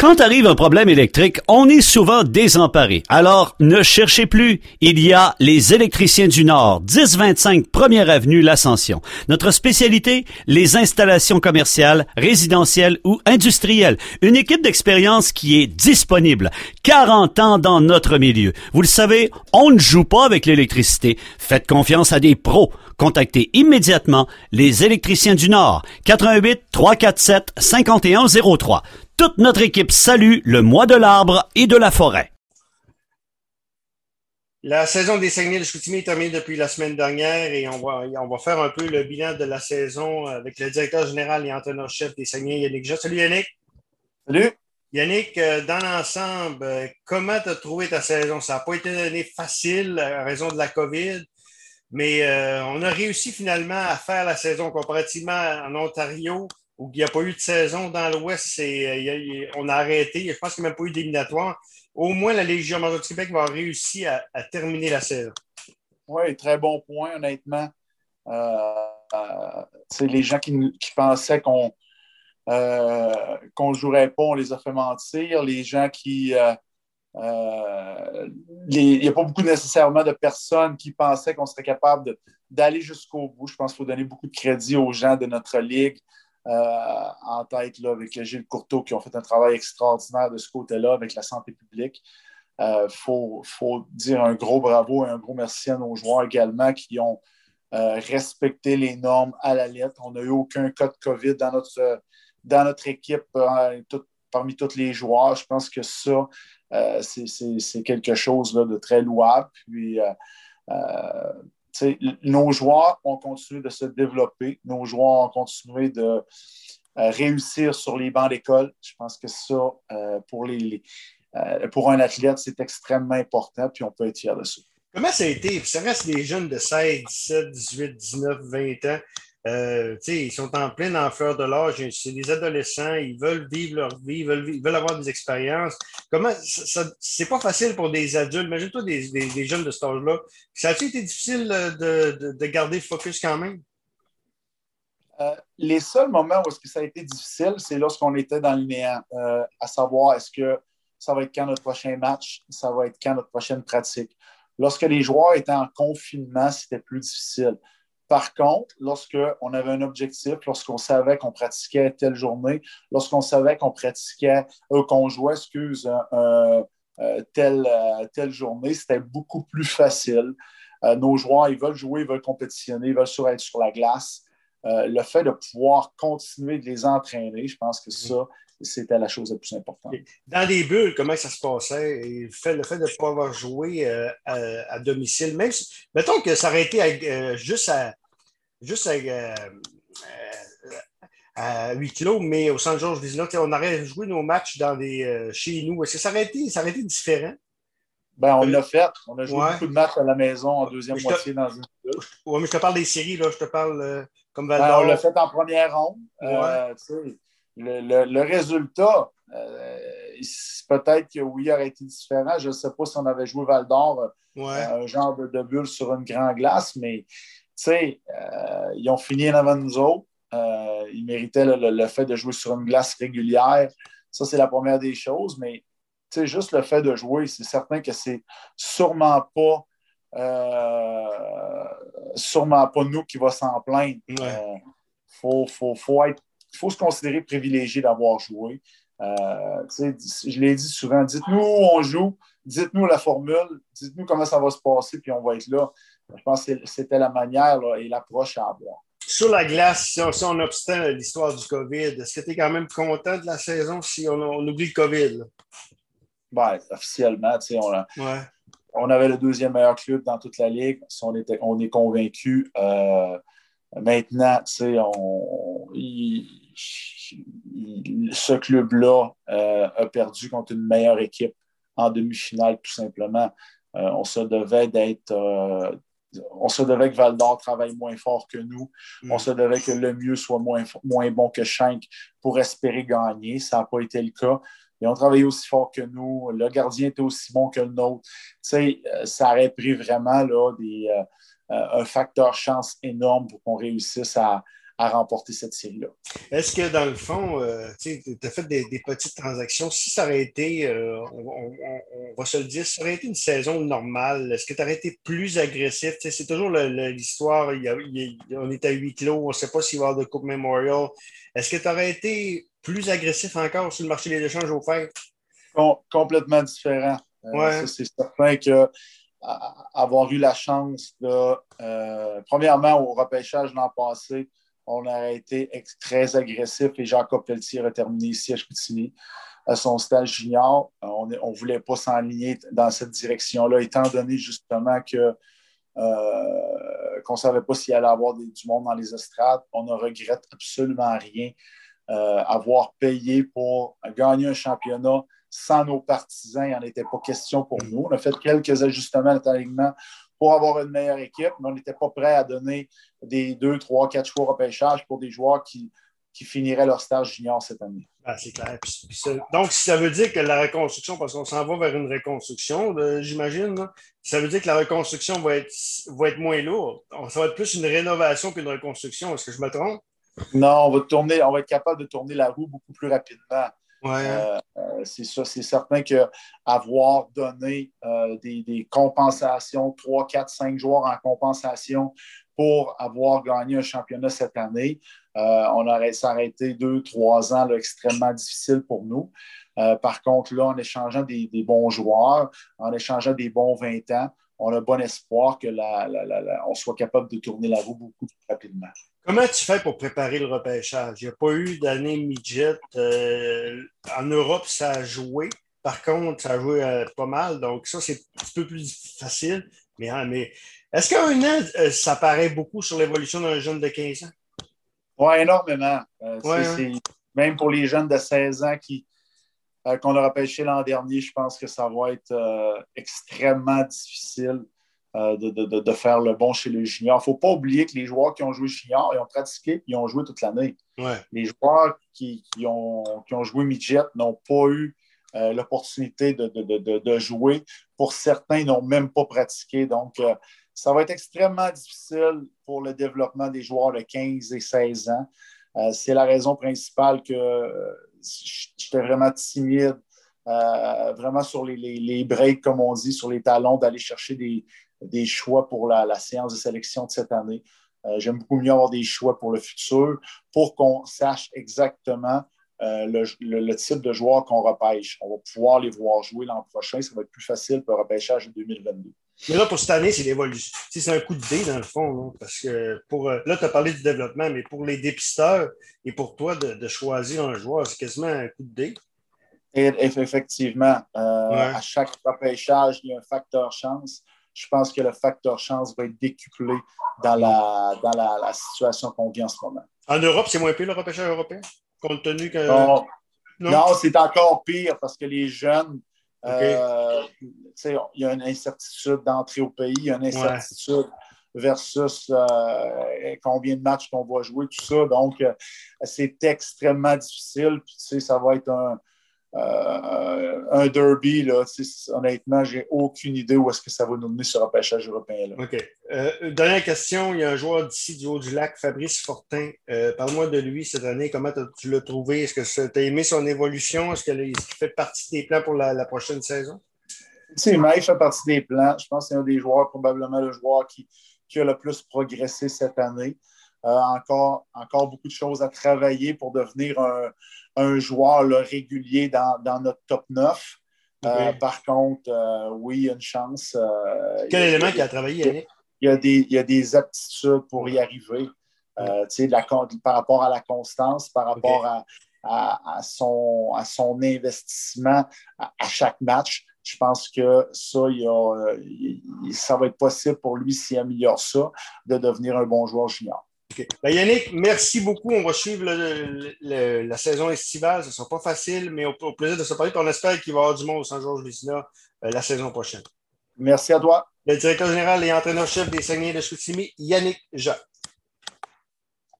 Quand arrive un problème électrique, on est souvent désemparé. Alors, ne cherchez plus. Il y a les électriciens du Nord, 1025 Première Avenue, l'Ascension. Notre spécialité, les installations commerciales, résidentielles ou industrielles. Une équipe d'expérience qui est disponible. 40 ans dans notre milieu. Vous le savez, on ne joue pas avec l'électricité. Faites confiance à des pros. Contactez immédiatement les électriciens du Nord. 88 347 5103. Toute notre équipe salue le mois de l'arbre et de la forêt. La saison des Saguenay de Chicoutimi est terminée depuis la semaine dernière et on va, on va faire un peu le bilan de la saison avec le directeur général et entraîneur-chef des Saguenay, Yannick Jot. Salut Yannick. Salut. Yannick, euh, dans l'ensemble, euh, comment tu as trouvé ta saison? Ça n'a pas été une année facile à raison de la COVID, mais euh, on a réussi finalement à faire la saison comparativement en Ontario où il n'y a pas eu de saison dans l'Ouest, euh, on a arrêté. Je pense qu'il n'y a même pas eu d'éliminatoire. Au moins, la Légion majeure du Québec va réussir à, terminer la saison. Oui, très bon point, honnêtement. Euh, euh les gens qui, pensaient qu'on euh, ne jouerait pas, on les a fait mentir. Les gens qui. il n'y a pas beaucoup nécessairement de personnes qui pensaient qu'on serait capable d'aller jusqu'au bout. Je pense qu'il faut donner beaucoup de crédit aux gens de notre ligue. Euh, en tête là, avec Gilles Courteau qui ont fait un travail extraordinaire de ce côté-là avec la santé publique. Il euh, faut, dire un gros bravo et un gros merci à nos joueurs également qui ont euh, respecté les normes à la lettre. On n'a eu aucun cas de COVID dans notre, équipe parmi tous les joueurs. Je pense que ça, c'est quelque chose de très louable. Puis, nos joueurs ont continué de se développer, nos joueurs ont continué de euh, réussir sur les bancs d'école. Je pense que ça, euh, euh, pour un athlète, c'est extrêmement important, puis on peut être fier de ça. Comment ça a été? Ça reste des jeunes de 16, 17, 18, 19, 20 ans. Euh, ils sont en pleine en fleur de l'âge. C'est des adolescents, ils veulent vivre leur vie, ils veulent, avoir des expériences. Comment c'est pas facile pour des adultes. Imagine-toi des, jeunes de cet âge-là. Ça a-t-il été difficile euh, de, garder le focus quand même? Euh, les seuls moments où ça a été difficile, c'est lorsqu'on était dans le néant, à savoir est-ce que ça va être quand notre prochain match, ça va être quand notre prochaine pratique. Lorsque les joueurs étaient en confinement, c'était plus difficile. Par contre, lorsqu'on avait un objectif, lorsqu'on savait qu'on pratiquait telle journée, lorsqu'on savait qu'on pratiquait, euh, qu'on jouait, excuse, euh, telle, euh, telle journée, c'était beaucoup plus facile. nos joueurs, ils veulent jouer, ils veulent compétitionner, ils veulent être sur la glace. le fait de pouvoir continuer de les entraîner, je pense que ça, c'était la chose la plus importante. Dans les bulles, comment ça se passait? le fait, le fait de pouvoir jouer à, domicile, même mettons que ça aurait été juste à, juste à, euh, euh, à, huis clos, mais au Centre Georges Vizina, on aurait joué nos matchs dans des, euh, chez nous. Est-ce que ça aurait été, ça aurait été différent? Ben, on l'a fait. On a joué beaucoup de matchs à la maison en deuxième moitié dans une Oui, mais je te parle des séries, là. Je te parle comme Val ben, On l'a fait en première ronde. Le, le, le, résultat, peut-être que oui, aurait été différent. Je ne sais pas si on avait joué Val d'Or, un genre de, de, bulle sur une grande glace, mais sais, euh, ils ont fini en avant de nous autres. Euh, ils méritaient le, fait de jouer sur une glace régulière. Ça, c'est la première des choses, mais juste le fait de jouer, c'est certain que c'est sûrement pas euh, sûrement pas nous qui va s'en plaindre. Il faut, faut, faut, faut se considérer privilégié d'avoir joué. je l'ai dit souvent, dites-nous où on joue, dites-nous la formule, dites-nous comment ça va se passer, puis on va être là. Je pense que c'était la manière et l'approche à avoir. Sur la glace, si on, si l'histoire du COVID, est-ce que tu es quand même content de la saison si on, oublie le COVID? Ben, officiellement, on, on avait le deuxième meilleur club dans toute la ligue. on, était, on est convaincu. Euh, maintenant, on, ce club-là euh, a perdu contre une meilleure équipe en demi-finale, tout simplement. Euh, on se devait d'être on se devait que Val d'Or travaille moins fort que nous. On mm. se devait que le mieux soit moins, moins bon que Schenck pour espérer gagner. Ça n'a pas été le cas. Ils ont travaillé aussi fort que nous. Le gardien était aussi bon que le nôtre. Tu sais, euh, ça aurait pris vraiment là, des, euh, euh, un facteur chance énorme pour qu'on réussisse à, à remporter cette série-là. Est-ce que dans le fond, euh, tu as fait des, petites transactions? Si ça aurait été, euh, on, va se le dire, si ça aurait été une saison normale, est-ce que tu aurais été plus agressif? c'est toujours l'histoire, on est à huis clos, on ne sait pas s'il va y avoir de Coupe Memorial. Est-ce que tu aurais été plus agressif encore sur le marché des échanges offerts? complètement différent. Euh, c'est certain que avoir eu la chance de, premièrement, au repêchage l'an passé, on a été très agressif et Jacob Pelletier a terminé ici à Chicoutimi à son stage junior. On ne voulait pas s'enligner dans cette direction-là, étant donné justement euh, qu'on ne savait pas s'il allait avoir du monde dans les estrades. On ne regrette absolument rien. Euh, avoir payé pour gagner un championnat sans nos partisans, il n'en était pas question pour nous. On a fait quelques ajustements à pour avoir une meilleure équipe, mais on n'était pas prêt à donner des deux, trois, quatre choix au repêchage pour des joueurs qui, qui finiraient leur stage junior cette année. Ah, c'est clair. donc, ça veut dire que la reconstruction, parce qu'on s'en va vers une reconstruction, j'imagine, ça veut dire que la reconstruction va être, va être moins lourde. Ça va être plus une rénovation qu'une reconstruction. Est-ce que je me trompe? Non, on va, tourner, on va être capable de tourner la roue beaucoup plus rapidement. Euh, euh, c'est c'est certain qu'avoir donné euh, des, compensations, 3, 4, 5 joueurs en compensation pour avoir gagné un championnat cette année, on aurait s'arrêté deux, trois ans extrêmement difficile pour nous. par contre, là, en échangeant des, bons joueurs, en échangeant des bons 20 ans, on a bon espoir que on soit capable de tourner la roue beaucoup plus rapidement. Comment tu fais pour préparer le repêchage? Il n'y a pas eu d'année midget. Euh, en Europe, ça a joué. Par contre, ça a joué euh, pas mal. Donc, ça, c'est un petit peu plus facile. Mais, hein, mais est-ce qu'un an, euh, ça paraît beaucoup sur l'évolution d'un jeune de 15 ans? Oui, énormément. Même pour les jeunes de 16 ans qui, qu'on a repêché l'an dernier, je pense que ça va être extrêmement difficile euh, de, faire le bon chez les juniors. Il ne faut pas oublier que les joueurs qui ont joué junior, ils ont pratiqué ils ont joué toute l'année. Les joueurs qui, ont, ont, joué midget n'ont pas eu euh, l'opportunité de, jouer. Pour certains, ils n'ont même pas pratiqué. Donc, euh, ça va être extrêmement difficile pour le développement des joueurs de 15 et 16 ans. C'est la raison principale que j'étais vraiment timide. vraiment sur les, les, breaks, comme on dit, sur les talons, d'aller chercher des, choix pour la, séance de sélection de cette année. Euh, j'aime beaucoup mieux avoir des choix pour le futur pour qu'on sache exactement euh, le, type de joueurs qu'on repêche. On va pouvoir les voir jouer l'an prochain. Ça va être plus facile pour le repêchage de 2022. Mais là, pour cette année, c'est l'évolution. C'est un coup de dé, dans le fond. parce que pour euh, là, tu as parlé du développement, mais pour les dépisteurs et pour toi de, choisir un joueur, c'est quasiment un coup de dé. Et, effectivement. À chaque repêchage, il y a un facteur chance je pense que le facteur chance va être décuplé dans la, dans la, situation qu'on vit en ce moment. En Europe, c'est moins pire le repêchage européen, compte tenu que. Non, non? c'est encore pire parce que les jeunes, euh, il y a une incertitude d'entrée au pays, il y a une incertitude versus euh, combien de matchs qu'on va jouer, tout ça. Donc, euh, c'est extrêmement difficile. Puis, ça va être un, euh, un derby, là, honnêtement, j'ai aucune idée où est-ce que ça va nous mener sur un pêchage européen. Là. OK. Euh, dernière question. Il y a un joueur d'ici du haut du lac, Fabrice Fortin. Euh, parle-moi de lui cette année. Comment tu l'as trouvé? Est-ce que tu as aimé son évolution? Est-ce qu'il fait partie des plans pour la, prochaine saison? Si, il fait partie des plans. Je pense que c'est un des joueurs, probablement le joueur qui, qui a le plus progressé cette année. Encore, encore beaucoup de choses à travailler pour devenir un, un joueur régulier dans, notre top 9. Euh, par contre, euh, oui, il y a une chance. Euh, Quel élément qui a travaillé, Yannick? Il y, a des, il y a des aptitudes pour y arriver. La, par rapport à la constance, par rapport à, à, son, à son investissement à, chaque match. Je pense que ça, il ça va être possible pour lui, s'il améliore ça, de devenir un bon joueur junior. Ben, Yannick, merci beaucoup. On va suivre la saison estivale. Ce ne sera pas facile, mais au, plaisir de se parler. on espère qu'il va y avoir du monde au Saint-Georges Vézina euh, la saison prochaine. Merci à toi. Le directeur général et entraîneur-chef des Saguenay de Chicoutimi, Yannick Jacques.